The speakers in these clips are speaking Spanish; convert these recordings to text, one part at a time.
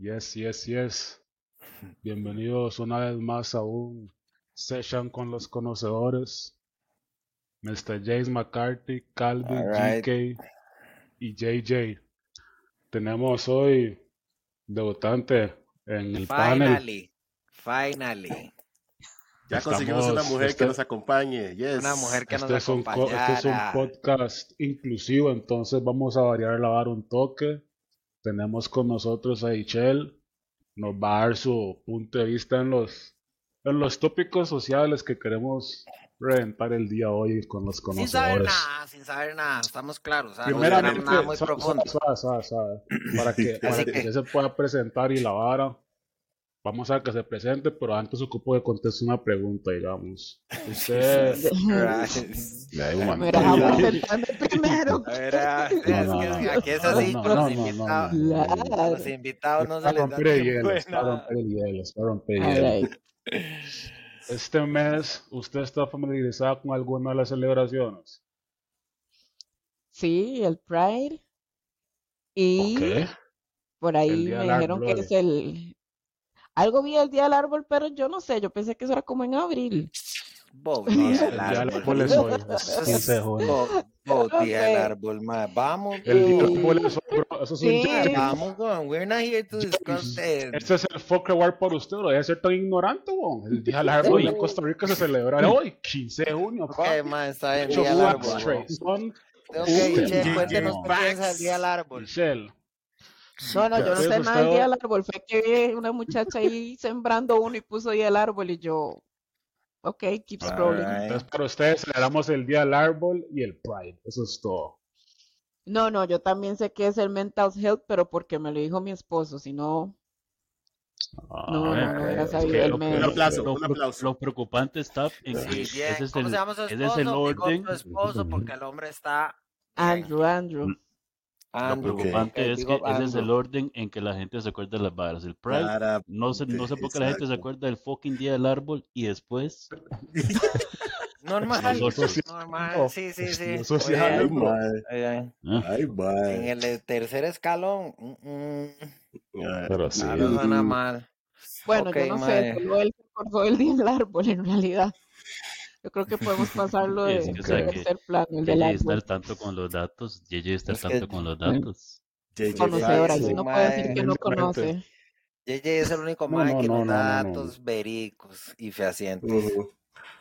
Yes, yes, yes. Bienvenidos una vez más a un session con los conocedores. Mr. James McCarthy, Calvin, Alright. GK y JJ. Tenemos hoy debutante en el panel. Finally, finally. Ya conseguimos una mujer este- que nos acompañe. Yes. Una mujer que Este nos es, un, co- este es un podcast inclusivo, entonces vamos a variar la vara un toque. Tenemos con nosotros a Michelle, nos va a dar su punto de vista en los, en los tópicos sociales que queremos reventar el día hoy con los Sin saber conocedores. nada, sin saber nada, estamos claros. o sea, no Primeramente, esperamos nada muy profundo. suave, suave, suave, para que, para que que- se pueda presentar y la vara. Vamos a que se presente, pero antes ocupo de contestar una pregunta, digamos. Usted. Le digo, man, Mira, vamos a presentarme primero. Que aquí es así, No, no, los no, no, invitados. no. Los invitados se les da tiempo hielo, de es para nada. romper el hielo, romper el hielo. Este mes, ¿usted está familiarizado con alguna de las celebraciones? Sí, el Pride. Y Ok. por ahí me dijeron que es el... Algo vi el Día del Árbol, pero yo no sé, yo pensé que eso era como en abril. Bob, No, día el del día del árbol. árbol es hoy, es 15 de junio. Bob, Bob, día del Ok. árbol, ma. Vamos, El día del árbol es hoy, bro. Eso es un Sí. jinx. vamos, con. We're not here to discuss the... Este es el fuck reward por usted, no debe ser tan ignorante, weón. El día del árbol en Costa Rica se celebra hoy, 15 de junio, Ok, ma, está bien, día del árbol. Ok, Yeah, cuéntenos qué piensa del día del árbol. Michelle, No, no, yo no sé nada del Día del Árbol. Fue que vi una muchacha ahí sembrando uno y puso Día del Árbol y yo... Ok, keep scrolling. Entonces para ustedes celebramos el día del árbol y el Pride, eso es todo. No, no, yo también sé que es el mental health, pero porque me lo dijo mi esposo, si no... No, Ah, no, no hubiera es sabido que el lo- mes. Un aplauso, Lo, un aplauso. lo preocupante está en que Muy bien. ese es ¿Cómo el, se llama su ese esposo? es el Digo orden. su esposo porque el hombre está... Andrew, Andrew. Lo preocupante es que ese es el orden en que la gente se acuerda de las varas. El Pride, Para- no sé, no sé por qué la gente se acuerda del fucking día del árbol y después Normal, Nosotros- normal, sí, sí, sí. Ay, ¿ah? En el tercer escalón, mm, mm, Pero sí. no suena mal. Bueno, Ok, yo no sé, se acordó del día del árbol en realidad. Yo creo que podemos pasarlo de, sí, o de sea que- tercer plano, el del JJ está al tanto con los datos. JJ está al que- tanto con los datos. JJ Conocedora, y no puede decir que no conoce. JJ es el único No, mae no, que no, nos no, da no, no. datos vericos y fehacientes.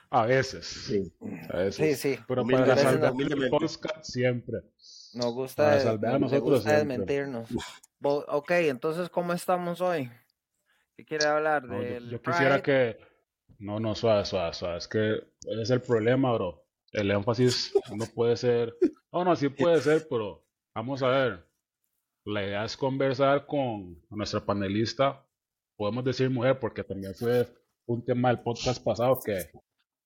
A veces. Sí. A veces. Sí, sí. Pero para la salvedad del podcast siempre. Nos Para gusta, salvar a nos nosotros gusta desmentirnos. Ok, entonces, ¿cómo estamos hoy? ¿Qué quiere hablar No, yo, del yo quisiera que. No, no, suave, suave, suave. Es que ese es el problema, bro. El énfasis no puede ser. No, no, sí puede ser, pero vamos a ver. La idea es conversar con nuestra panelista. Podemos decir mujer, porque también fue un tema del podcast pasado que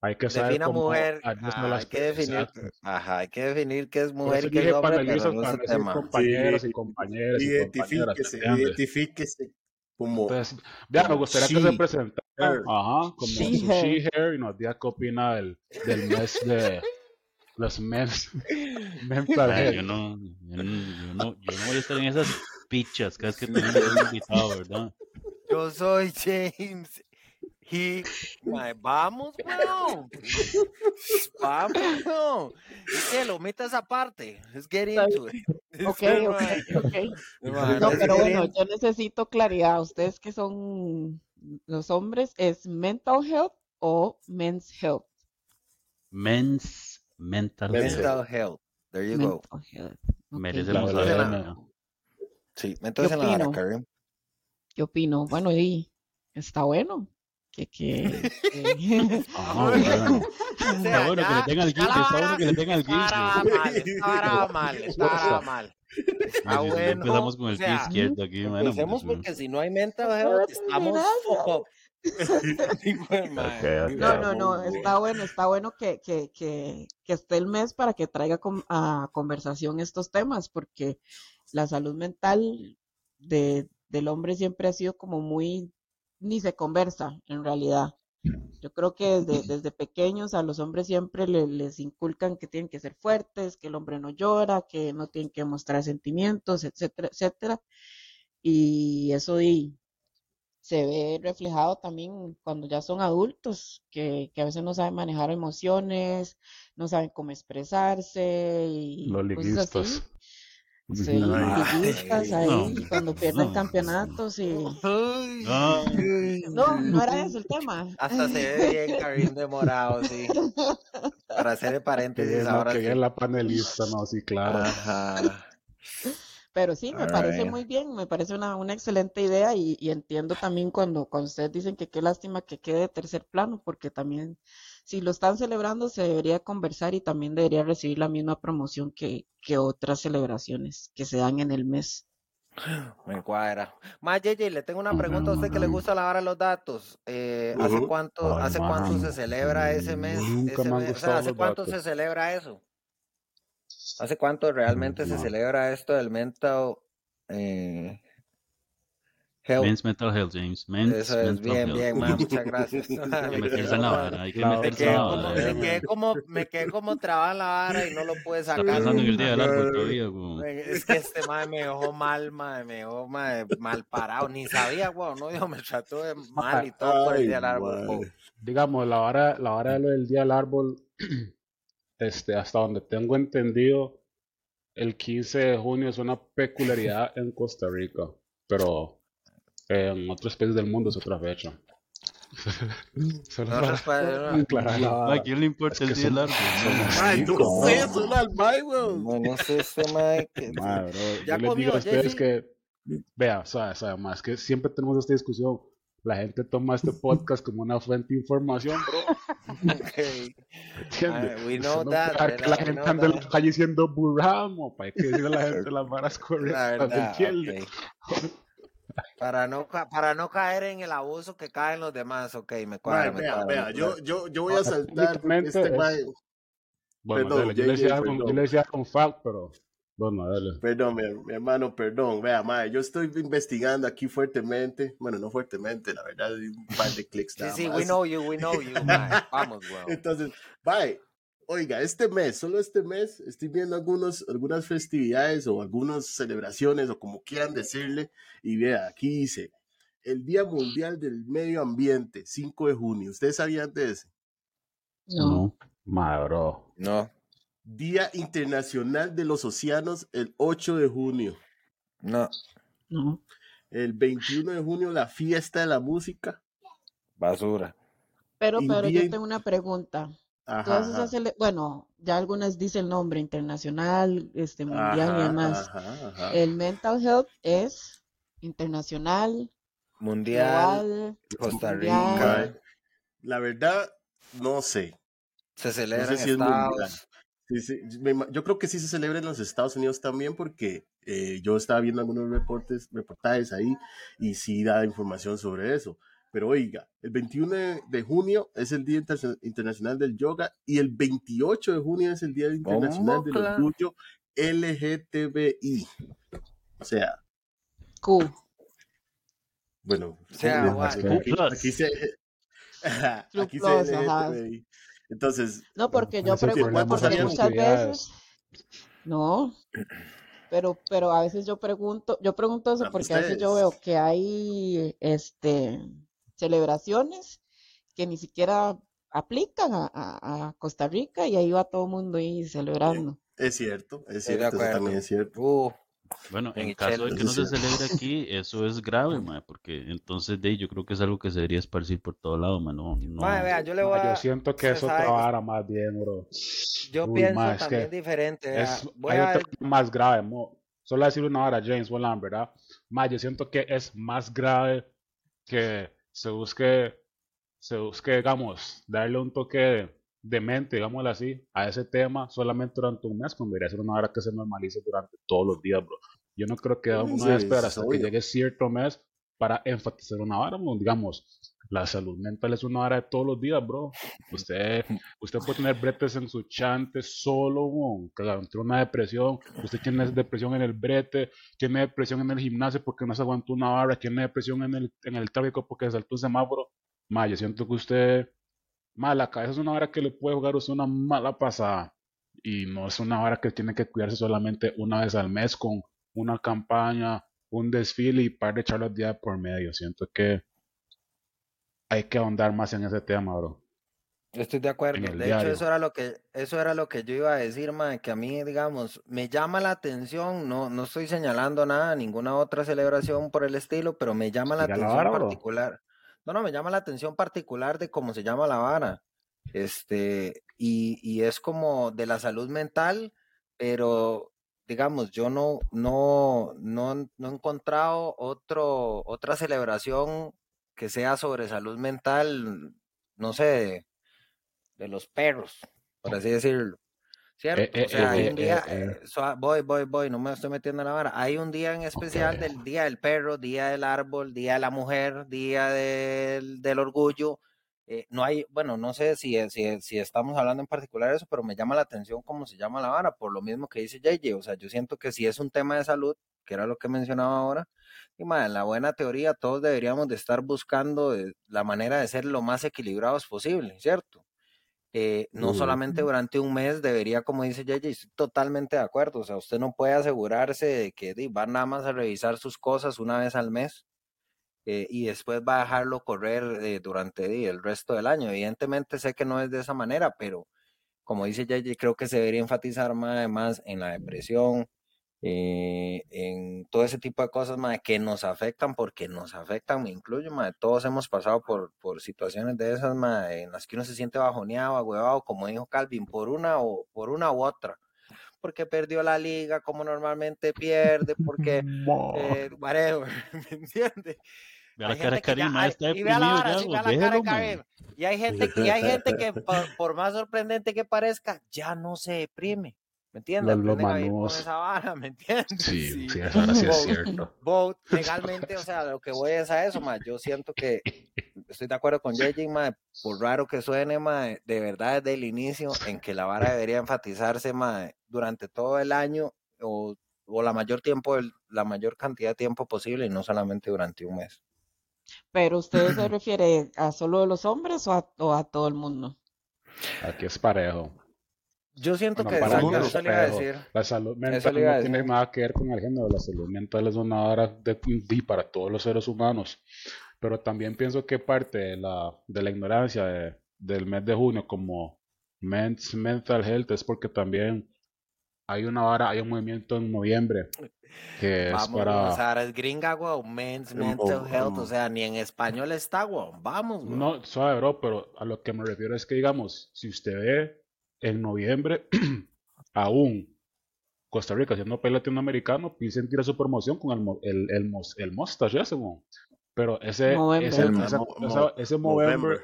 hay que saber Defina cómo mujer. hay que definir. Ajá, hay que definir qué es mujer y qué es hombre, pero panelistas no es tema. compañeros Sí. y compañeras y compañeras. Identifíquese, ¿me identifíquese como Entonces, ya nos gustaría que se presentara, her. ajá, como She, su her. she hair y nos diga qué opina del, del mes de los mes mental Ay, yo no, yo no, yo no, yo no voy a estar en esas pichas cada vez que tenemos un invitado, ¿verdad? Yo soy James. Y vamos, weón. Vamos, weón. Es que lo omita esa parte. Let's get into it. Ok, Sí, ok, ok. Mae, No, pero bueno, yo necesito claridad. Ustedes que son los hombres, ¿es mental health o men's health? Men's mental Men's health. Mental health. There you go. Mental health. Ok. Merecemos La ¿no? Sí, Yo en la. ¿Qué opino? Bueno, y está bueno. Que, que, que- Ah, bueno. O Está sea, bueno que le tengan el guille, está bueno que le tengan el esta vara guille. va mal, esta vara va mal, esta vara va mal. Si no bueno. empezamos con el o pie izquierdo aquí, mano. Empecemos pues, porque si no hay mental health, estamos ok. No, no, no, está bueno, está bueno que, que, que, que esté el mes para que traiga a conversación estos temas, porque la salud mental de, del hombre siempre ha sido como muy, ni se conversa en realidad. Yo creo que desde, desde pequeños a los hombres siempre le- les inculcan que tienen que ser fuertes, que el hombre no llora, que no tienen que mostrar sentimientos, etcétera, etcétera. y eso se ve reflejado también cuando ya son adultos, que, que a veces no saben manejar emociones, no saben cómo expresarse y Los liguistas. Sí, no, ahí, cuando pierden no. campeonatos y... No. No, no era ese el tema. Hasta se ve bien Karim de morado, sí. Para hacer el paréntesis es, ahora que sí. es la panelista, no, sí, claro. Ajá. Pero sí, me parece muy bien, me parece una, una excelente idea y, y entiendo también cuando, cuando ustedes dicen que qué lástima que quede de tercer plano, porque también si lo están celebrando se debería conversar y también debería recibir la misma promoción que, que otras celebraciones que se dan en el mes. Me cuadra. Más, Yeye, le tengo una pregunta a usted que le gusta la hora de los datos. Eh, ¿Hace cuánto, Ay, hace cuánto se celebra ese mes? nunca ese me han mes? O sea, ¿hace cuánto se celebra eso? ¿Hace cuánto realmente se celebra esto del mental eh, health? Men's Mental Health, James. Men's Eso es Mental bien, Health. bien, man, muchas gracias. Hay que Me meterse quedé en la como- vara, hay que Claro, meterse en quedé la como, vara. me eh. quedé como, me quedé como trabada en la vara y no lo pude Está sacar. pensando en el día del árbol todavía. Es que este madre me dejó mal, madre, me dejó mae, mal parado. Ni sabía, weón, no, Dios, me trató de mal y todo por el día del árbol. Digamos, la hora, la hora de lo del día del árbol, este, hasta donde tengo entendido, el 15 de junio es una peculiaridad en Costa Rica, pero en otros países del mundo es otra fecha. Solo No para la ¿A quién le importa Es el que día somos- árbol? somos Ay, no ¿no? sé, solo al mae, weón. No, no sé, este bro, Ya yo les digo a ustedes Jesse. que, vea, sabe, sabe, más que siempre tenemos esta discusión. La gente toma este podcast como una fuente de información, bro. Ok. ¿Entiendes? Ah, we know no that, que la gente ande en la calle diciendo burramo, para que decirle a la gente las varas La correctas, ¿me verdad, entiende? ok. Para no, para no caer en el abuso que caen los demás, ok, me cuadra, me vea, cuadra, vea, me yo, cuadra. yo, yo voy a saltar este es- mae, Bueno, Perdón, dale, yo le decía con, yo perdón. le decía con fact, pero bueno, dale. Perdón, mi, mi hermano, perdón. Vea, mae, yo estoy investigando aquí fuertemente. Bueno, no fuertemente, la verdad, un par de clics Sí, sí, más. we know you, we know you. Vamos, weón. Entonces, bye. Oiga, este mes, solo este mes, estoy viendo algunos, algunas festividades o algunas celebraciones o como quieran decirle. Y vea, aquí dice, el Día Mundial del Medio Ambiente, 5 de junio. ¿Ustedes sabían de ese? No, bro. No, Día Internacional de los Océanos, el 8 de junio. no, no. El 21 de junio, la fiesta de la música. basura. Pero, pero yo tengo una pregunta. Ajá, Todas esas, bueno, ya algunas dicen el nombre internacional, este mundial y demás. ajá, ajá. El mental health es internacional, Mundial, global, Costa mundial. Rica, La verdad, no sé. se celebra sé en si es mundial. Estados. Sí, sí, me ima- yo creo que sí se celebra en los Estados Unidos también porque eh, yo estaba viendo algunos reportes, reportajes ahí y sí da información sobre eso. Pero oiga, el 21 de, junio es el Día Inter- Internacional del Yoga y el 28 de junio es el Día Internacional del claro? Orgullo LGTBI. O sea, Q. bueno, O sea, aquí- se, aquí Plus, se ajá. LGTBI. Entonces, No, porque yo pregunto, porque muchas veces, no, pero, pero a veces yo pregunto, yo pregunto eso porque a veces yo veo que hay, este, celebraciones que ni siquiera aplican a, a- a Costa Rica y ahí va todo el mundo ahí celebrando. es cierto, es cierto, eso también es cierto. Uh, Bueno, en caso de que no se celebre aquí, eso es grave, mae, porque entonces de ahí yo creo que es algo que se debería esparcir por todo lado, mae, no, no. mae, vea, yo le voy Ma, a. yo siento que es otra sabe- vara más bien, bro. Yo Uy, pienso ma, es también que diferente. Es, Voy hay a otra más grave, mo. Solo decir una hora, James Bolan, ¿verdad? Ma, yo siento que es más grave que se busque, se busque, digamos, darle un toque de mente, digámoslo así, a ese tema solamente durante un mes, cuando debería ser una hora que se normalice durante todos los días, bro. Yo no creo que uno Sí, debe esperar es hasta que llegue cierto mes para enfatizar una bro. Digamos, la salud mental es una hora de todos los días, bro. Usted, usted puede tener bretes en su chante solo, bro, entró una depresión. Usted tiene depresión en el brete, tiene depresión en el gimnasio porque no se aguantó una hora, tiene depresión en el, en el tráfico porque saltó un semáforo. Ma, yo siento que usted, ma, la cabeza es una hora que le puede jugar usted una mala pasada. Y no es una hora que tiene que cuidarse solamente una vez al mes con una campaña un desfile y par de charlas día por medio. Siento que hay que ahondar más en ese tema, bro. Estoy de acuerdo. De diario. hecho, eso era lo que, eso era lo que yo iba a decir, mae, que a mí, digamos, me llama la atención, no, no estoy señalando nada, ninguna otra celebración por el estilo, pero me llama la atención bro. particular. No, no, me llama la atención particular de cómo se llama la vara. Este, y, y es como de la salud mental, pero digamos, yo no, no, no, no he encontrado otro, otra celebración que sea sobre salud mental, no sé, de, de los perros, por así decirlo. ¿Cierto? Eh, eh, o sea, hay eh, un día, eh, eh. eh, voy, voy, voy, no me estoy metiendo en la vara. Hay un día en especial del Día del Perro, Día del Árbol, Día de la Mujer, Día del, del Orgullo. Eh, no hay, bueno, no sé si, si, si estamos hablando en particular de eso, pero me llama la atención cómo se llama la vara, por lo mismo que dice JJ. O sea, yo siento que si es un tema de salud, que era lo que mencionaba ahora, y ma, en la buena teoría todos deberíamos de estar buscando eh, la manera de ser lo más equilibrados posible, ¿cierto? Eh, no solamente durante un mes debería, como dice JJ, estoy totalmente de acuerdo. O sea, usted no puede asegurarse de que di, va nada más a revisar sus cosas una vez al mes eh, y después va a dejarlo correr eh, durante el resto del año. Evidentemente sé que no es de esa manera, pero como dice JJ, creo que se debería enfatizar más además en la depresión, eh, en todo ese tipo de cosas mae, que nos afectan, porque nos afectan, me incluyo, mae, todos hemos pasado por, por situaciones de esas mae, en las que uno se siente bajoneado, agüevado, como dijo Calvin, por una o por una u otra, porque perdió la liga como normalmente pierde, porque eh, whatever, ¿me entiendes? La Hay cara de Karim, y la ya, sí, güey, vea la cara de. Y hay gente, y hay gente que por, por más sorprendente que parezca, ya no se deprime. ¿Me entiendes? Los a con esa vara, ¿me entiendes? Sí, sí, eso ahora sí es cierto. vote, legalmente, o sea, lo que voy es a eso, ma. Yo siento que estoy de acuerdo con JJ, ma, por raro que suene, ma, de verdad desde el inicio, en que la vara debería enfatizarse, ma, durante todo el año o, o la mayor tiempo, del- la mayor cantidad de tiempo posible y no solamente durante un mes. Pero usted se refiere a solo los hombres o a, o a todo el mundo. Aquí es parejo. Yo siento Bueno, que para mí exacto, es eso le iba a parejo. decir. La salud mental no tiene nada que ver con el género. La salud mental es una hora de, de- para todos los seres humanos. Pero también pienso que parte de la, de la ignorancia de- del mes de junio como Men's Mental Health es porque también hay una hora, hay un movimiento en noviembre que es Vamos, para... Sara es gringa, wow, men's Em, mental o- health, o em. sea, ni en español está, wow, vamos, güey. No, suave, bro, pero a lo que me refiero es que, digamos, si usted ve en noviembre, aún Costa Rica siendo país latinoamericano, pide sentir su promoción con el, mo- el, el, el mustache ese. Pero ese, Movember. ese, El esa- mo- esa- mo- ese Movember, Movember.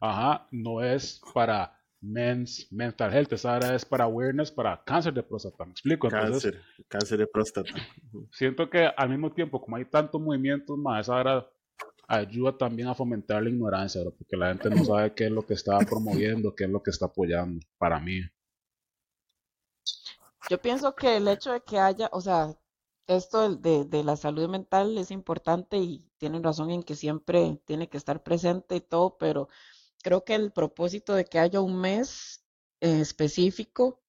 ajá, no es para men's mental health, esa ahora es para awareness, para cáncer de próstata, ¿me explico? Entonces, Cáncer, cáncer de próstata. siento que al mismo tiempo, como hay tantos movimientos más, esa ahora ayuda también a fomentar la ignorancia, porque la gente no sabe qué es lo que está promoviendo, qué es lo que está apoyando, para mí. Yo pienso que el hecho de que haya, o sea, esto de, de la salud mental es importante y tienen razón en que siempre tiene que estar presente y todo, pero creo que el propósito de que haya un mes eh, específico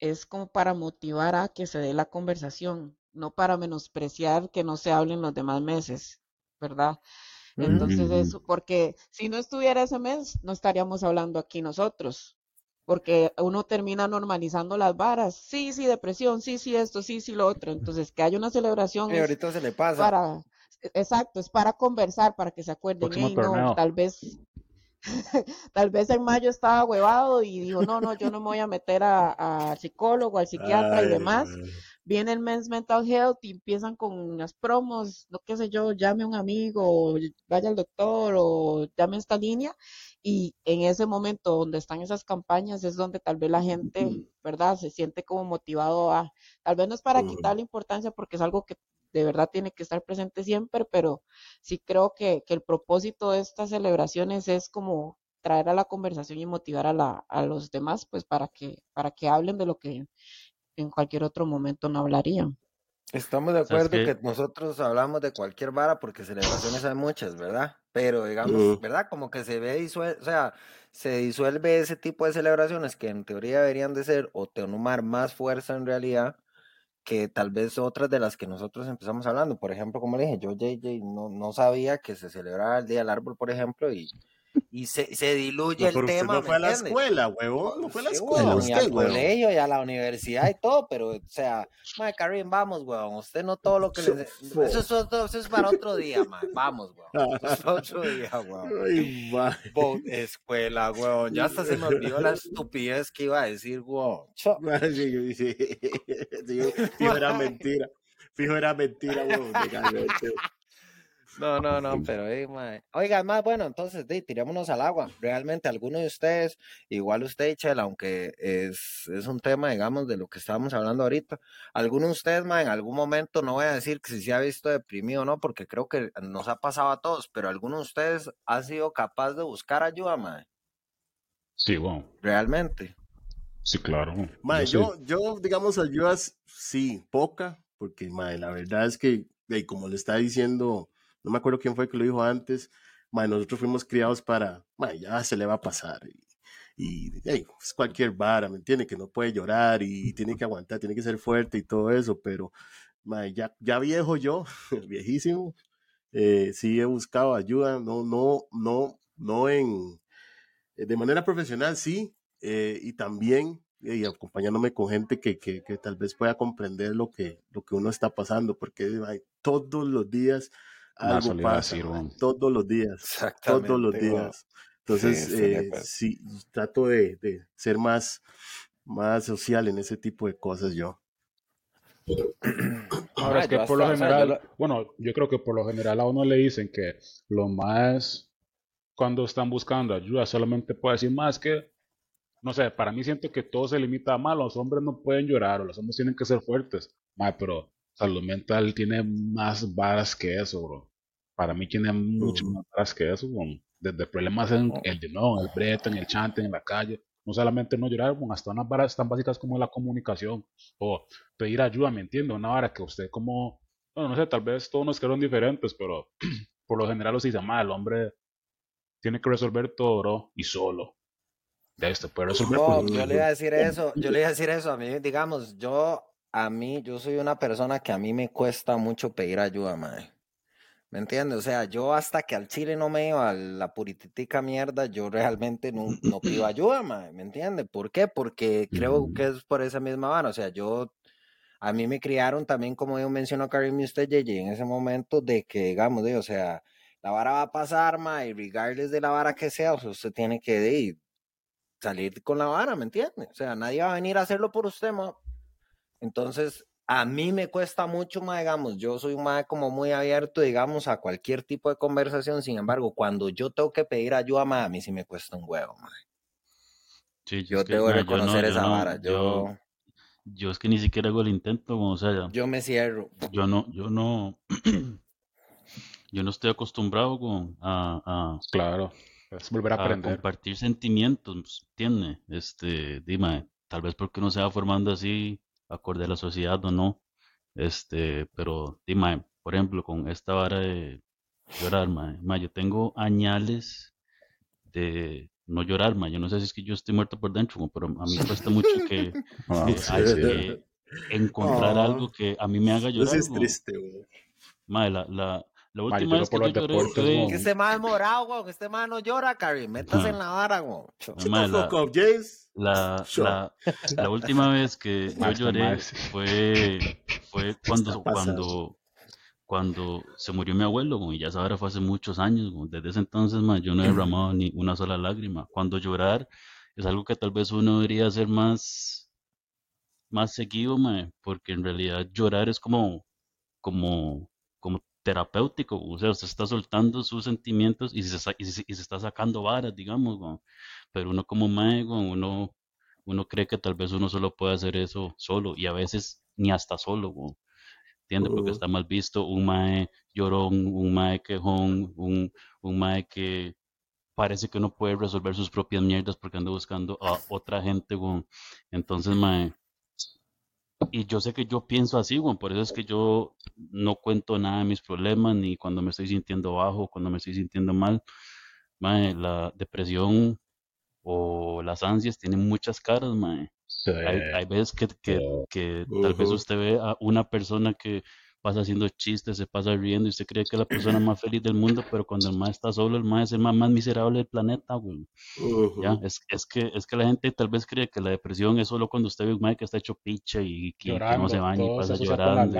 es como para motivar a que se dé la conversación, no para menospreciar que no se hablen los demás meses, ¿verdad? Entonces Ujú. eso, porque si no estuviera ese mes, no estaríamos hablando aquí nosotros, porque uno termina normalizando las varas, sí, sí, depresión, sí, sí, esto, sí, sí, lo otro. Entonces, que haya una celebración Y ahorita se le pasa. para, e, exacto, es para conversar, para que se acuerden, Próximo "Ey, no, tal vez, tal vez en mayo estaba huevado y dijo, no, no, yo no me voy a meter a, a psicólogo, al psiquiatra y demás ay. viene el Men's Mental Health y empiezan con las promos, no qué sé yo, llame a un amigo, o vaya al doctor, o llame a esta línea, y en ese momento donde están esas campañas es donde tal vez la gente, ¿verdad?, se siente como motivado a, tal vez no es para Ujú. quitarle importancia porque es algo que de verdad tiene que estar presente siempre, pero sí creo que, que el propósito de estas celebraciones es como traer a la conversación y motivar a, la, a los demás, pues para que, para que hablen de lo que en cualquier otro momento no hablarían. Estamos de ¿Sabes acuerdo que nosotros hablamos de cualquier vara porque celebraciones hay muchas, ¿verdad? Pero digamos. ¿verdad? Como que se ve disuelve, o sea, se disuelve ese tipo de celebraciones que en teoría deberían de ser o tomar más fuerza en realidad que tal vez otras de las que nosotros empezamos hablando. Por ejemplo, como le dije, yo, JJ, no, no sabía que se celebraba el Día del Árbol, por ejemplo, y, y se, se diluye No, el usted tema. no ¿me fue a la escuela, huevón. No fue a la Sí, escuela, huevón, usted, al huevón. colegio y a la universidad y todo, pero, o sea, mae, Karim, vamos, weón, usted no todo lo que le... Eso es, otro- eso es para otro día, mae, vamos, weón, eso es otro día, weón. Ay. Bo- escuela, weón, ya hasta se me olvidó la estupidez que iba a decir. Cho- Sí, sí, sí, Fijo era mentira. Fijo era mentira, huevón. No, no, no, pero, mae. Oiga, más bueno, entonces, di, tirémonos al agua. Realmente, alguno de ustedes, igual usted, Chela, aunque es, es un tema, digamos, de lo que estábamos hablando ahorita, alguno de ustedes, mae, en algún momento, no voy a decir que si se ha visto deprimido o no, porque creo que nos ha pasado a todos, pero alguno de ustedes ha sido capaz de buscar ayuda, mae, Sí, bueno, realmente. sí, claro. Mae, Yo yo, yo, digamos, ayudas, sí, poca, porque, mae, la verdad es que, como le está diciendo, no me acuerdo quién fue que lo dijo antes, mae, nosotros fuimos criados para, mae, ya se le va a pasar. Y, y ey, es cualquier vara, ¿me entiende? Que no puede llorar y tiene que aguantar, tiene que ser fuerte y todo eso, pero, mae, ya, ya viejo yo, viejísimo, eh, sí he buscado ayuda, no, no, no, no en, eh, de manera profesional, sí, eh, y también y acompañándome con gente que, que, que tal vez pueda comprender lo que, lo que uno está pasando, porque ay, todos los días algo pasa, todos los días, Exactamente. todos los días. Entonces, Sí, eh, sí, trato de, de ser más, más social en ese tipo de cosas yo. Ahora es Ah, que por lo general, bueno, yo creo que por lo general a uno le dicen que lo más cuando están buscando ayuda solamente puede decir más que, no sé, para mí siento que todo se limita a más, los hombres no pueden llorar o los hombres tienen que ser fuertes, ma, pero salud mental tiene más varas que eso, bro. Para mí tiene mucho Ujú. más varas que eso, desde problemas en el de no, en el brete, en el chante, en la calle, no solamente no llorar, hasta unas varas tan básicas como la comunicación o pedir ayuda, ¿me entiende? Una vara que usted como, bueno, no sé, tal vez todos nos quedaron diferentes, pero por lo general los dice, "Ma, el hombre tiene que resolver todo, bro, y solo. Ya usted puede resolver No, yo le iba a decir eso, yo le iba a decir eso, a mí, digamos, yo, a mí, yo soy una persona que a mí me cuesta mucho pedir ayuda, mae. ¿Me entiendes? O sea, yo hasta que al chile no me iba a la purititica mierda, yo realmente no, no pido ayuda, mae, ¿me entiendes? ¿Por qué? Porque creo que es por esa misma vara, o sea, yo, a mí me criaron también, como yo mencionó Karim y usted, JJ, en ese momento de que, digamos, de, o sea, la vara va a pasar, y regardless de la vara que sea, o sea, usted tiene que de, salir con la vara, ¿me entiende? O sea, nadie va a venir a hacerlo por usted, ma. Entonces, a mí me cuesta mucho, ma, digamos, yo soy un ma como muy abierto, digamos, a cualquier tipo de conversación, sin embargo, cuando yo tengo que pedir ayuda, ma, a mí sí me cuesta un huevo, ma. Sí, Yo es que, yo no, reconocer yo esa no, vara, yo, yo, yo es que ni siquiera hago el intento, o sea, yo me cierro. yo no, yo no, yo no estoy acostumbrado con, a, a, Claro, es volver a a aprender. compartir sentimientos, ¿entiende? Este, dime, tal vez porque uno se va formando así, acorde a la sociedad o no, este, pero dime, por ejemplo, con esta vara de llorar, mae, mae, yo tengo añales de no llorar, mae, yo no sé si es que yo estoy muerto por dentro, pero a mí cuesta mucho que, Ah, que, sí, hay sí. que encontrar Ah. algo que a mí me haga Eso llorar, es weón. triste, güey. Mae, la, la, la Ma, última vez que por yo lloré deportes, fue. Que este ma es morado, güey, que este ma no llora, Karim, métase en Ah. la vara, güey. Mae, the fuck up, James. La, la, la última vez que yo lloré fue, fue cuando, cuando, cuando se murió mi abuelo, y ya hora fue hace muchos años. Desde ese entonces, yo no he derramado ni una sola lágrima. Cuando llorar es algo que tal vez uno debería hacer más, más seguido, porque en realidad llorar es como, como, como terapéutico, o sea, usted está soltando sus sentimientos y se, y se, y se está sacando varas, digamos, güey. Pero uno como mae, güey, uno, uno cree que tal vez uno solo puede hacer eso solo y a veces ni hasta solo, güey. ¿Entiendes? Porque está mal visto un mae llorón, un mae quejón, un, un mae que parece que no puede resolver sus propias mierdas porque anda buscando a otra gente, güey. Entonces, mae, y yo sé que yo pienso así, güey, por eso es que yo no cuento nada de mis problemas, ni cuando me estoy sintiendo bajo, cuando me estoy sintiendo mal. Mae, la depresión o las ansias tienen muchas caras, mae. Sí, Hay, hay veces que, que, tal vez usted ve a una persona que pasa haciendo chistes, se pasa riendo y usted cree que es la persona más feliz del mundo, pero cuando el mae está solo, el mae es el mae más miserable del planeta, güey. Ya, Ujú. es, es que es que la gente tal vez cree que la depresión es solo cuando usted ve un mae que está hecho picha y que, que no se baña y pasa llorando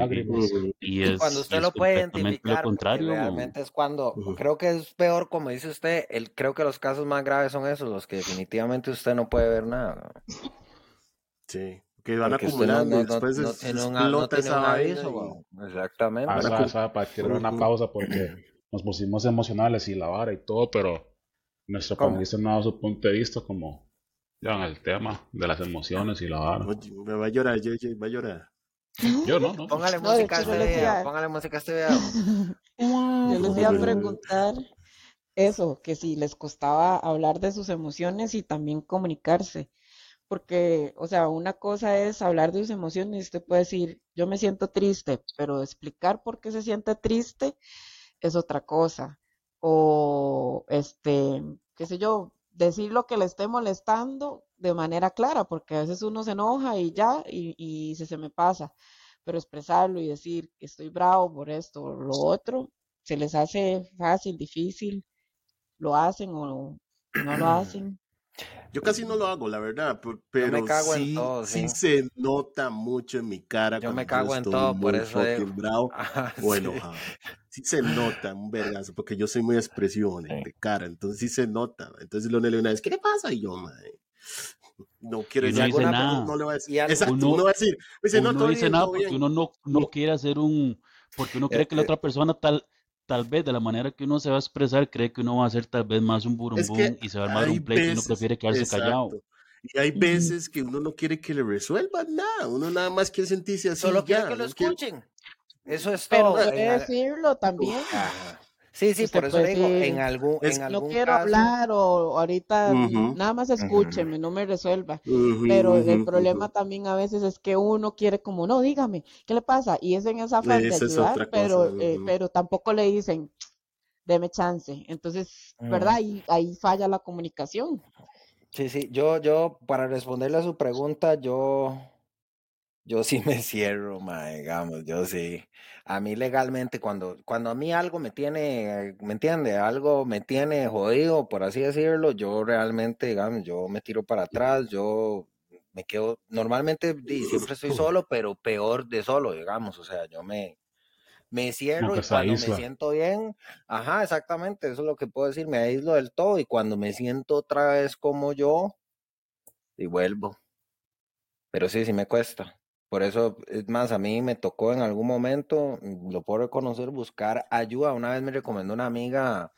y, y es, Cuando usted es lo puede identificar, lo contrario, realmente es cuando, creo que es peor, como dice usted, el, creo que los casos más graves son esos, los que definitivamente usted no puede ver nada. Sí, que van Porque acumulando no, después no es- no explota tiene esa un aviso, y-. Exactamente. Ah, Van esa, para tirar una Ujú. pausa porque nos pusimos emocionales y la vara y todo, pero nuestro ¿Cómo? panelista no ha dado su punto de vista como ya en el tema de las emociones y la vara. Me va a llorar, JJ, va a llorar. Yo no, no. Póngale No, de música a este yo video, póngale música a este video. Yo les iba a preguntar eso, que si les costaba hablar de sus emociones y también comunicarse. Porque, o sea, una cosa es hablar de sus emociones y usted puede decir, yo me siento triste, pero explicar por qué se siente triste es otra cosa. O, este, qué sé yo, decir lo que le esté molestando de manera clara, porque a veces uno se enoja y ya, y, y se, se me pasa. Pero expresarlo y decir que estoy bravo por esto o lo otro, se les hace fácil, difícil, lo hacen o no lo hacen. Yo casi no lo hago, la verdad, pe- Yo pero me cago en sí, todo, sí sí. se nota mucho en mi cara Yo cuando me cago en todo, por eso fucking bravo Ajá, o sí. enojado. Sí se nota un vergazo, porque yo soy muy expresión Sí. de cara, entonces sí se nota. Entonces Leonel una vez, ¿qué le pasa? Y yo, no quiero decir, no nada. no le voy a decir. Y algo- Exacto, Uno- uno va a decir, me dice, no, uno todo dice bien, nada todo porque bien. uno no, no No. quiere hacer un, porque uno Eh, cree que la eh. otra persona tal, tal vez de la manera que uno se va a expresar, cree que uno va a hacer tal vez más un Es burumbum que y se va a armar un pleito y uno prefiere quedarse callado. Y hay veces que uno no quiere que le resuelvan nada, uno nada más quiere sentirse así. Solo quiere ya, que lo no quiere- escuchen. Eso es Pero todo. En puede al- decirlo también. Ajá. Sí, sí, por eso digo, en algún, Es- en No quiero caso, hablar o ahorita nada más escúcheme, no me resuelva. Pero el problema también a veces es que uno quiere como, no, dígame, ¿qué le pasa? Y es en esa Esa es pero, eh, pero tampoco le dicen, deme chance. Entonces, ¿verdad? Mm. Ahí, ahí falla la comunicación. Sí, sí, yo, yo, para responderle a su pregunta, yo, yo sí me cierro, ma, digamos, yo sí. A mí legalmente, cuando, cuando a mí algo me tiene, ¿me entiende? Algo me tiene jodido, por así decirlo, yo realmente, digamos, yo me tiro para atrás, yo me quedo, normalmente siempre estoy solo, pero peor de solo, digamos, o sea, yo me, me cierro y cuando me siento bien, ajá, exactamente, eso es lo que puedo decir, me aíslo del todo y cuando me siento otra vez como yo, y vuelvo. Pero sí, sí me cuesta. Por eso, es más, a mí me tocó en algún momento, mm, lo puedo reconocer, buscar ayuda. Una vez me recomendó una amiga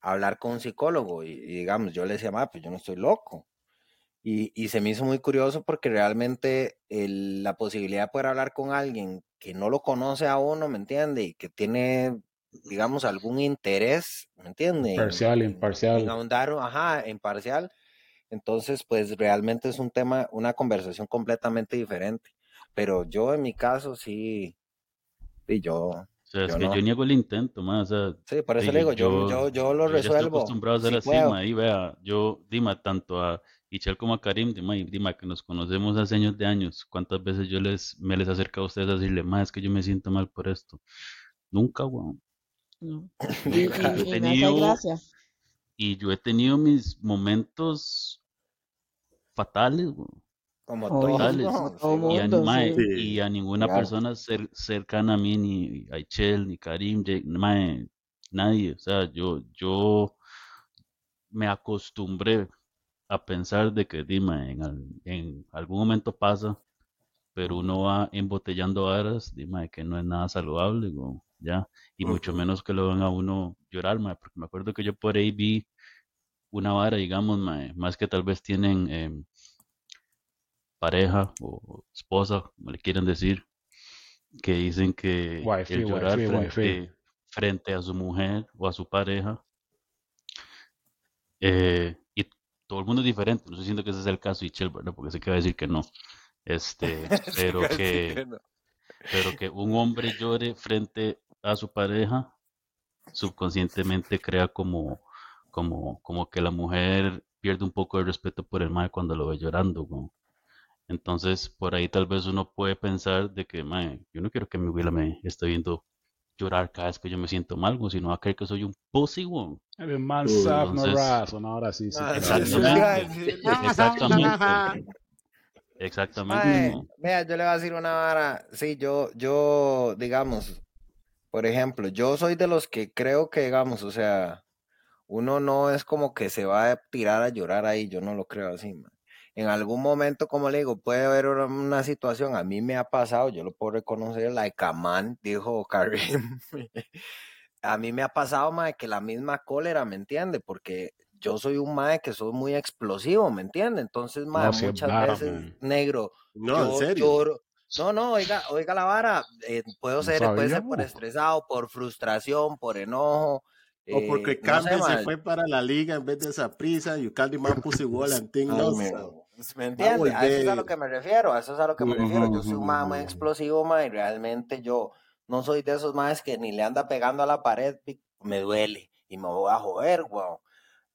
hablar con un psicólogo y, y digamos, yo le decía, "Ma, pues yo no estoy loco. Y, y se me hizo muy curioso porque realmente el- la posibilidad de poder hablar con alguien que no lo conoce a uno, ¿me entiende? Y que tiene, digamos, algún interés, ¿me entiende? En, Parcial, en- en imparcial. ahondar, ajá, imparcial. Entonces, pues realmente es un tema, una conversación completamente diferente. Pero yo en mi caso sí, y yo, O sea, es yo que no. yo niego el intento, más, o sea, Sí, por eso Sí, le digo, yo, yo, yo, yo lo yo ya estoy resuelvo acostumbrado a ser si así, puedo. ma, y vea, yo, Dima, tanto a Ichel como a Karim, Dima, y Dima, que nos conocemos hace años de años, ¿cuántas veces yo les, me les acerco a ustedes a decirle, ma, es que yo me siento mal por esto? Nunca, weón. ¿no? Y, y- he tenido, y yo he tenido mis momentos fatales, weón, Como todo Sí, y a, mae, sí. Y a ninguna claro. persona cer- cercana a mí, ni a Ichel, ni Karim, Jake, mae, nadie, o sea, yo, yo me acostumbré a pensar de que dime, en, al- en algún momento pasa, pero uno va embotellando varas, dime, que no es nada saludable, ya, y mucho menos que lo ven a uno llorar, mae, porque me acuerdo que yo por ahí vi una vara, digamos, mae, más que tal vez tienen em, pareja o esposa, como le quieran decir, que dicen que Wifi, el llorar wifi, wifi. frente, frente a su mujer o a su pareja, eh, y todo el mundo es diferente, no estoy diciendo que ese es el caso de Ichel, ¿verdad? Porque sé que va a decir que no, este, pero que, que no. pero que un hombre llore frente a su pareja, subconscientemente crea como, como, como que la mujer pierde un poco de respeto por el mae cuando lo ve llorando. Entonces, por ahí tal vez uno puede pensar de que, mae, yo no quiero que mi abuela me esté viendo llorar cada vez que yo me siento mal, güey, si no va a creer que soy un pussy, güey. El man Uh, sap, no entonces- ras, una hora sí, Exactamente. Exactamente. Exactamente. Vea, yo le voy a decir una vara. Sí, yo, yo, digamos, por ejemplo, yo soy de los que creo que, digamos, o sea, uno no es como que se va a tirar a llorar ahí, yo no lo creo así, man. En algún momento, como le digo, puede haber una, una situación, a mí me ha pasado, yo lo puedo reconocer, like a man, dijo Karim. a mí me ha pasado, mae, que la misma cólera, ¿me entiende? Porque yo soy un mae que soy muy explosivo, ¿me entiende? Entonces, mae, No, muchas vara, veces, man. negro, No, en serio. lloro. No, no, oiga, oiga la vara. eh, puedo No ser, puede ser por estresado, por frustración, por enojo. O porque eh, no sé, Campbell se mae. fue para la liga en vez de esa prisa y Ucaldi man pussy wall and thing Ay, no, me, so, ¿me entiende? A eso es a lo que me refiero, a eso es a lo que me refiero. Yo soy un mae muy explosivo, mae, y realmente yo no soy de esos maes que ni le anda pegando a la pared, me duele y me voy a joder, weón.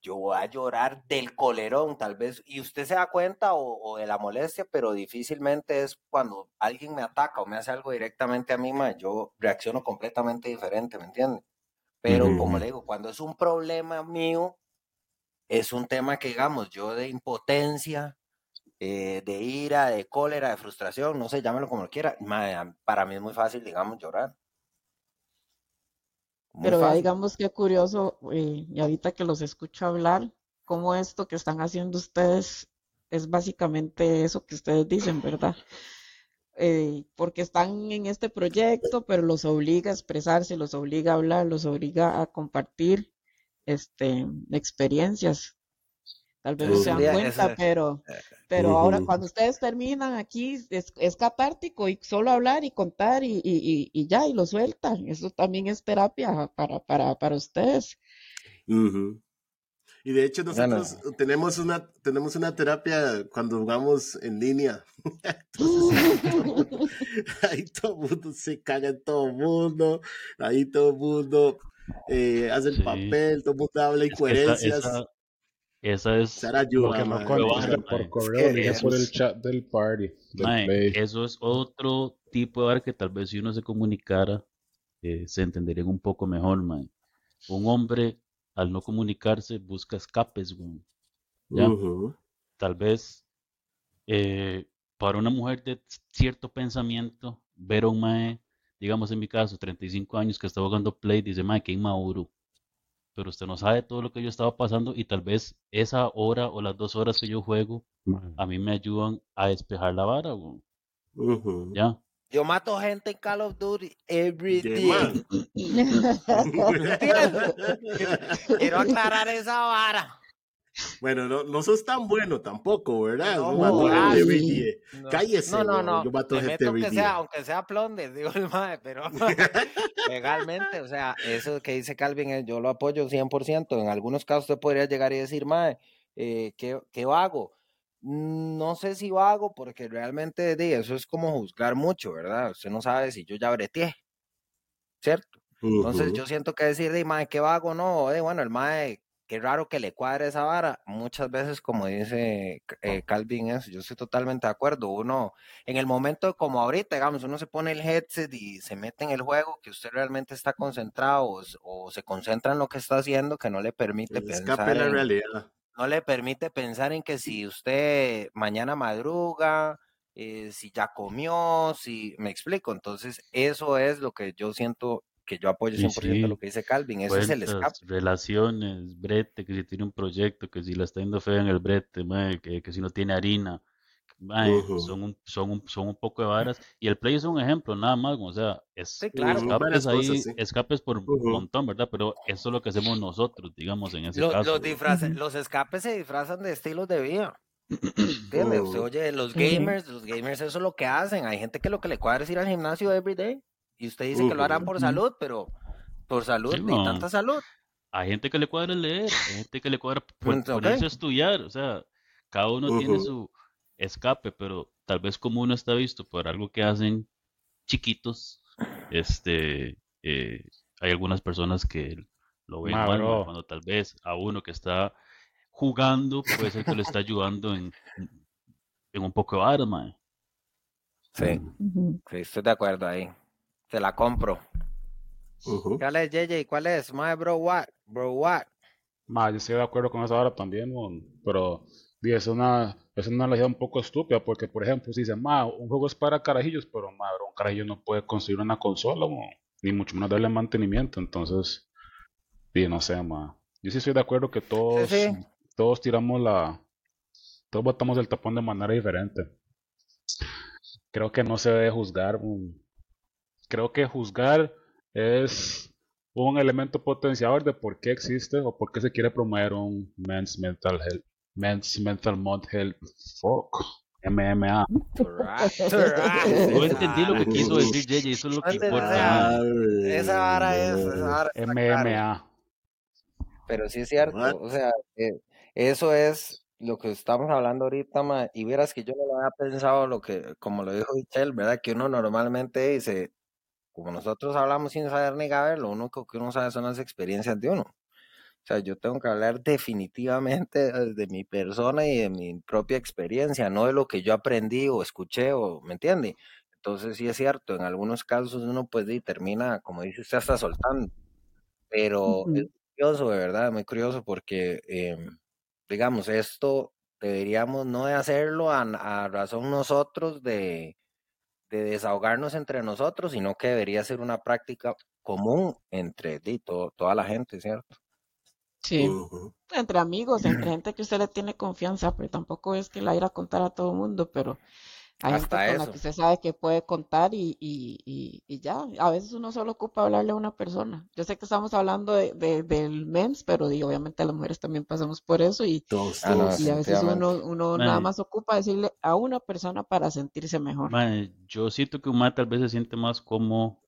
Yo voy a llorar del colerón, tal vez, y usted se da cuenta o, o de la molestia, pero difícilmente es cuando alguien me ataca o me hace algo directamente a mí, mae, yo reacciono completamente diferente, ¿me entiende? Pero como Ujú. le digo, cuando es un problema mío, es un tema que, digamos, yo de impotencia, eh, de ira, de cólera, de frustración, no sé, llámelo como quiera, para mí es muy fácil, digamos, llorar. Muy Pero fácil. digamos qué curioso, eh, y ahorita que los escucho hablar, cómo esto que están haciendo ustedes es básicamente eso que ustedes dicen, ¿verdad? Eh, porque están en este proyecto, pero los obliga a expresarse, los obliga a hablar, los obliga a compartir este, experiencias. Tal vez no se dan cuenta, pero, pero ahora Ujú. cuando ustedes terminan aquí es, es catártico y solo hablar y contar y, y, y, y ya, y lo sueltan. Eso también es terapia para, para, para ustedes. Ujú. Y de hecho Bueno. nosotros tenemos una tenemos una terapia cuando jugamos en línea. Entonces, ahí todo el mundo se caga en todo el mundo, ahí todo el mundo eh, hace el Sí. papel, todo el mundo habla esa, incoherencias. esa, esa es que no mae. conteste mae. por Es correo, que leía eso por el es- chat del party, del eso es otro tipo de bar que tal vez si uno se comunicara, eh, se entenderían un poco mejor, mae. Un hombre, al no comunicarse, busca escapes. Tal vez eh, para una mujer de cierto pensamiento, ver a un mae, digamos en mi caso, 35 años que está jugando play, dice, mae, qué inmaduro. Pero usted no sabe todo lo que yo estaba pasando y tal vez esa hora o las dos horas que yo juego, a mí me ayudan a despejar la vara. ¿Ya? Yo mato gente en Call of Duty every Yeah, day. Quiero aclarar esa vara. Bueno, no, no sos tan bueno tampoco, ¿verdad? No, No. No, Cállese, no, no, no. yo mato gente aunque sea, aunque sea plonde, digo el mae, pero legalmente, o sea, eso que dice Calvin, eh, yo lo apoyo 100%. En algunos casos usted podría llegar y decir, mae, eh, ¿qué, qué vago? Mm, No sé si vago, porque realmente di, eso es como juzgar mucho, ¿verdad? Usted no sabe si yo ya breteé, ¿cierto? Entonces yo siento que decir, de mae, qué vago, no, de bueno, el mae, qué raro que le cuadre esa vara. Muchas veces, como dice eh, Calvin, eso, yo estoy totalmente de acuerdo. Uno, en el momento como ahorita, digamos, uno se pone el headset y se mete en el juego, que usted realmente está concentrado o, se concentra en lo que está haciendo, que no le permite El pensar la realidad. no le permite pensar en que si usted mañana madruga, eh, si ya comió, si me explico. Entonces, eso es lo que yo siento que yo apoyo Sí, 100% lo sí. que dice Calvin. Eso es el escape. Cuentas, relaciones, brete, que si tiene un proyecto, que si la está yendo fea en el brete, mae, que, que si no tiene harina. mae, Ujú. son, un, son, un, son un poco de varas. Y el play es un ejemplo, nada más. O sea, es Sí, claro. Escapes ahí, cosas, sí. escapes por un Ujú. montón, ¿verdad? Pero eso es lo que hacemos nosotros, digamos, en ese Lo- caso. los, disfraces- Ujú. los escapes se disfrazan de estilos de vida. ¿Entiendes? Usted oye, los gamers, los gamers eso es lo que hacen. Hay gente que lo que le cuadra es ir al gimnasio every day. Y usted dice que lo harán por salud, pero por salud, Sí, ni no. tanta salud. Hay gente que le cuadra leer, hay gente que le cuadra Mm, ponerse a estudiar, o sea, cada uno tiene su escape, pero tal vez como uno está visto por algo que hacen chiquitos, este, eh, hay algunas personas que lo ven Ma, mal, cuando tal vez a uno que está jugando puede ser que le está ayudando en en un poco de varas, mae. Sí, Ujú. sí, estoy de acuerdo ahí. Te la compro. ¿Cuál es, JJ? ¿Cuál es? My bro, what? Bro, what? Ma, yo estoy de acuerdo con esa hora también, mon, pero di, es una, es una analogía un poco estúpida, porque por ejemplo, si dicen, ma, un juego es para carajillos, pero ma, bro, un carajillo no puede construir una consola, ni mucho menos darle mantenimiento, entonces, di, no sé, ma. Yo sí estoy de acuerdo que todos, sí. todos tiramos la, todos botamos el tapón de manera diferente. Creo que no se debe juzgar, mon. Creo que juzgar es un elemento potenciador de por qué existe o por qué se quiere promover un Men's Mental Health, Men's Mental Mod Health Fuck, MMA. No entendí lo que quiso decir JJ, eso es lo que importa. Esa vara es, esa vara. MMA. Pero sí es cierto, o sea, eh, eso es lo que estamos hablando ahorita, ma, y vieras que yo no lo había pensado, lo que, como lo dijo Michelle, ¿verdad? Que uno normalmente dice, como nosotros hablamos sin saber ni saber, lo único que uno sabe son las experiencias de uno. O sea, yo tengo que hablar definitivamente de mi persona y de mi propia experiencia, no de lo que yo aprendí o escuché, o, ¿me entiende? Entonces sí es cierto, en algunos casos uno pues termina, como dice usted, hasta soltando. Pero es Ujú. curioso, de verdad, muy curioso porque, em, digamos, esto deberíamos no de hacerlo a, a razón nosotros de, de desahogarnos entre nosotros, sino que debería ser una práctica común entre di, to- toda la gente, ¿cierto? Sí, entre amigos, entre gente que usted le tiene confianza, pero tampoco es que la ir a contar a todo el mundo, pero hay gente Hasta con la que usted sabe que puede contar y, y, y, y ya, a veces uno solo ocupa hablarle a una persona. Yo sé que estamos hablando de, de- del mens, pero obviamente las mujeres también pasamos por eso y, Todos, no, todos. y a veces uno, uno nada más ocupa decirle a una persona para sentirse mejor. yo siento que un mae tal vez se siente más como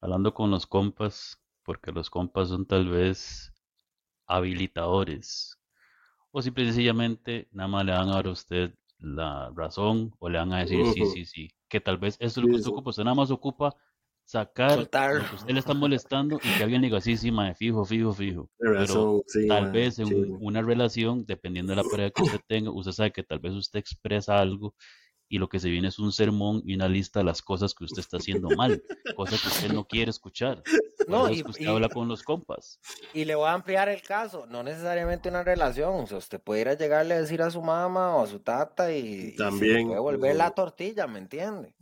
hablando con los compas, porque los compas son tal vez habilitadores. O simple y sencillamente nada más le van a dar a usted la razón o le van a decir sí, sí, sí. Que tal vez eso es lo que usted ocupa. Usted nada más ocupa sacar lo que usted le está molestando y que alguien le diga sí, sí, mae, fijo, fijo, fijo. Pero razón, sí, tal man, vez en sí. una relación, dependiendo de la pareja que usted tenga, usted sabe que tal vez usted expresa algo y lo que se viene es un sermón y una lista de las cosas que usted está haciendo mal, cosas que usted no quiere escuchar. No, y, que usted y, habla con los compas. y le voy a ampliar el caso, no necesariamente una relación, o sea, usted puede ir a llegarle a decir a su mamá o a su tata y, y se También. puede volver la ujú, tortilla, ¿me entiende?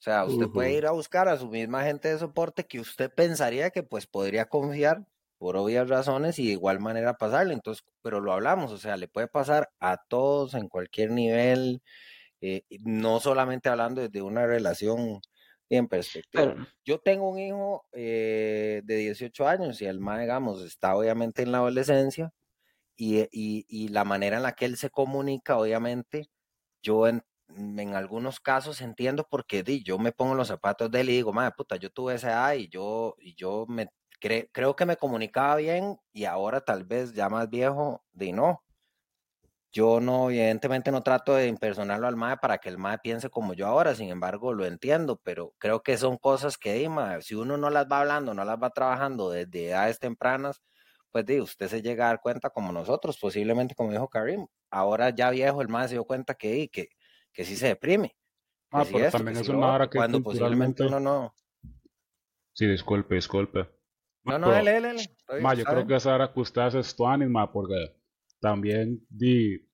O sea, usted puede ir a buscar a su misma gente de soporte que usted pensaría que pues podría confiar por obvias razones y de igual manera pasarle. Entonces, pero lo hablamos, o sea, le puede pasar a todos en cualquier nivel, eh, no solamente hablando desde una relación en perspectiva. Pero, Yo tengo un hijo eh, de 18 años y el más, digamos, está obviamente en la adolescencia y, y, y la manera en la que él se comunica, obviamente, yo en, en algunos casos entiendo porque di, yo me pongo los zapatos de él y digo, madre puta, yo tuve esa edad y yo, y yo me cre- creo que me comunicaba bien y ahora tal vez ya más viejo, di no. Yo no, evidentemente no trato de impersonarlo al MAE para que el MAE piense como yo ahora, sin embargo lo entiendo, pero creo que son cosas que, di, mae, si uno no las va hablando, no las va trabajando desde edades tempranas, pues di, usted se llega a dar cuenta como nosotros, posiblemente como dijo Karim. Ahora ya viejo, el MAE se dio cuenta que, di, que, que sí se deprime, Ah, pero esto, también es una hora que cuando posiblemente uno no. Sí, disculpe, disculpe. No, no, está bien, ma, yo creo que esa hora que usted hace es tuanis, ma, porque también di,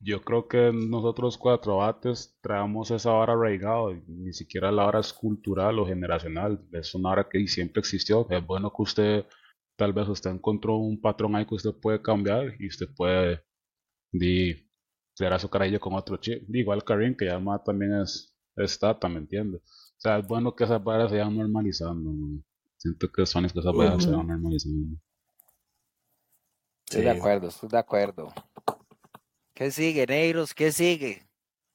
yo creo que nosotros cuatro bates traemos esa hora arraigado, ni siquiera la hora es cultural o generacional, es una hora que siempre existió. Es bueno que usted, tal vez usted encontró un patrón ahí que usted puede cambiar y usted puede di, a su carajillo con otro chip. Di, Igual Karim, que ya ma, también es, es tata, ¿me entiende? O sea, es bueno que esas varas se vayan normalizando, ma. Siento que son que esas varas se ujú. van normalizando. Estoy de acuerdo, estoy de acuerdo. ¿Qué sigue, Neiros? ¿Qué sigue?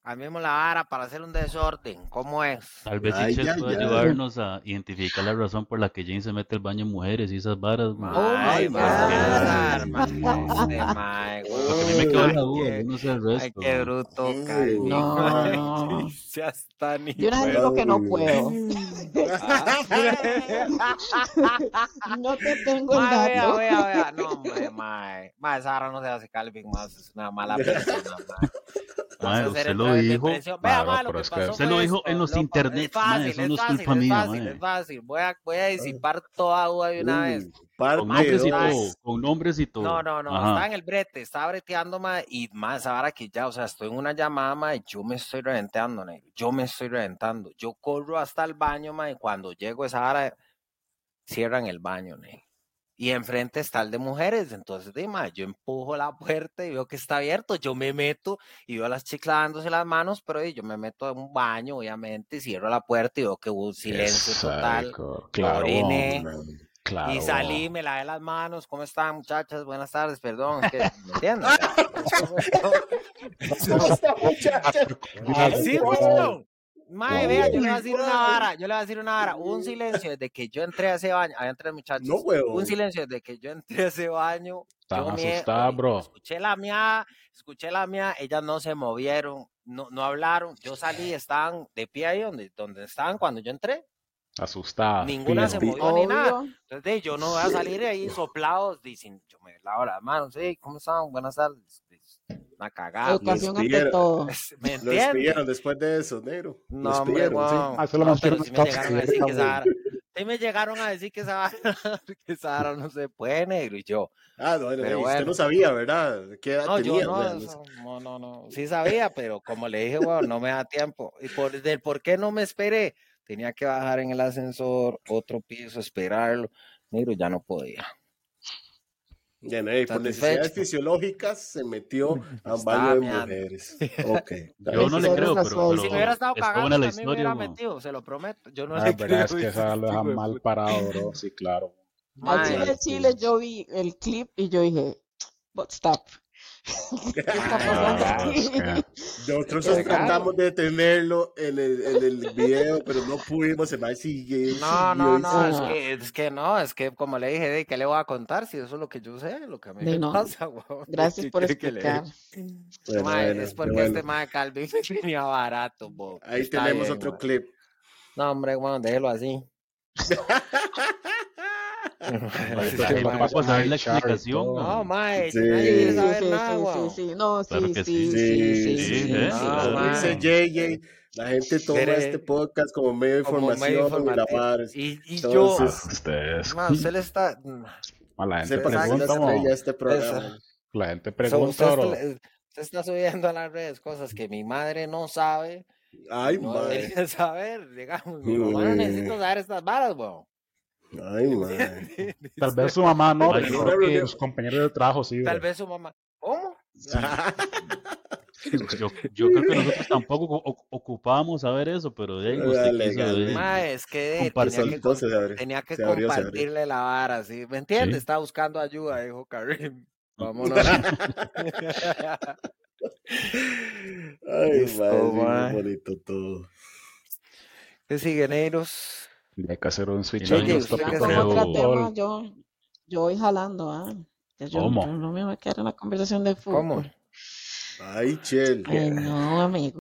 Cambiemos la vara para hacer un desorden. ¿Cómo es? Tal vez Ay, ay, pueda ay. ayudarnos a identificar la razón por la que Jane se mete al baño en mujeres y esas varas. Oh Ay, este mae, Porque a mí me quedó Ay, la duda, qué- yo no sé el Ay, resto. qué mae. bruto, Ay. No, no. Seas tan De una vez digo que no Ay. puedo. No te tengo el Mae, vea, dato. vea, vea. No, hombre, mae. Mae, esa vara no se hace Calvin más. Es una mala persona, mae. Hacer usted lo dijo. Vea, lo que es que- pasó Usted lo dijo esto, en los internet, eso es no es culpa es mía, fácil, mae. es fácil. Voy a, voy a disipar toda duda de una vez. Con nombres y todo, con nombres y todo. No, no, no, Ajá. estaba en el brete, estaba breteando, y más ahora que ya, o sea, estoy en una llamada, ma, y yo me estoy reventando, negro, yo me estoy reventando, yo corro hasta el baño, ma, y cuando llego esa hora, cierran el baño, negro. Y enfrente está el de mujeres, entonces, di, ma, yo empujo la puerta y veo que está abierto, yo me meto y veo a las chicas dándose las manos, pero yo me meto en un baño, obviamente, y cierro la puerta y veo que hubo un silencio total. Claro, oriné. claro. Y salí, me lavé las manos. ¿Cómo están, muchachas? Buenas tardes, perdón. Es que, ¿me entiendes? sí, weón. Mae, vea, yo le voy a decir una vara, yo le voy a decir una vara. Hubo un silencio desde que yo entré a ese baño. Habían tres muchachos. No, huevón. Hubo un silencio desde que yo entré a ese baño. Están asustadas, bro. Escuché la mía, escuché la mía, ellas no se movieron, no, no hablaron. Yo salí, estaban de pie ahí donde, donde estaban cuando yo entré. Asustada. Ninguna se movió ni nada. Entonces, yo no voy a salir de ahí soplados, dicen, yo me lavo las manos, sí, ¿cómo están? Buenas tardes. Una cagada. Educación ante todo. Después de eso, negro. Lo No, hombre, despidieron, sí. Ah, eso lo No, metieron pero sí en me llegaron a decir que esa sí me llegaron a decir que esa vara, que esa vara no se puede, negro, y yo, Ah, no, bueno, Pero usted bueno. no sabía, ¿verdad? ¿Qué edad no, yo tenía? no, Vea, no eso- no, no, no, sí sabía, pero como le dije, weón, no me da tiempo, y por, del por qué no me esperé, tenía que bajar en el ascensor, otro piso, esperarlo, negro, ya no podía. Ya, no, por necesidades fisiológicas se metió a un baño de mujeres. Ok. está Yo no le creo, pero, pero Si me hubiera estado la también me hubiera metido, se lo prometo, yo no Ah, le verdad, creo. es que esa lo este dejan hijo de mal parado, bro. Sí, claro. Al chile, chile, yo vi el clip y yo dije, but stop. ¿Qué está pasando Ah, Nosotros tratamos de detenerlo en el, en el video, pero no pudimos. Se va a seguir. No, no, no, es que, es que no, es que como le dije, de ¿qué le voy a contar? Si eso es lo que yo sé, lo que a mí De me no. pasa, weón. Gracias ¿Qué por explicar. Bueno, Mae, bueno, es porque bueno. este mae Calvin me venía barato, bo. Ahí Está tenemos bien, otro clip. No, hombre, bueno, déjelo así. La gente va a pasar la explicación, No, mae, Sí. nadie Sí, quiere sí, saber sí, nada, sí, weón. sí, sí. No, sí, sí, sí. sí, sí, Sí, sí, sí, sí, ¿eh? Dice JJ, la gente toma este podcast como medio de como medio información y. Y, yo, Ustedes, mae, usted le está... a la gente pregunta, este programa. La gente pregunta, usted, bro. está, usted está subiendo a las redes cosas que mi madre no sabe, Ay, no madre. debería saber, digamos. Mi mamá no necesita saber estas varas, weón. Ay, madre. Tal vez su mamá no, Ay, pero no, que sus compañeros de trabajo sí, Tal bro. vez su mamá. ¿Cómo? Yo, yo creo que nosotros tampoco ocupábamos saber eso, pero de ahí usted Dale, quiso dale. de- Ma, es que tenía que, tenía que abrió, compartirle la vara, ¿sí? ¿Me entiendes? Sí. Está buscando ayuda, dijo Karim. Vámonos. Ay, Listo, madre, bonito todo. ¿Qué sigue, Negros? Y hay que hacer un switch Sí, ahí yo tema, yo, yo voy jalando, ¿ah? Yo ¿Cómo? no, no me voy a quedar en la conversación de fútbol. ¿Cómo? Ay, chel. Ay, no, amigo.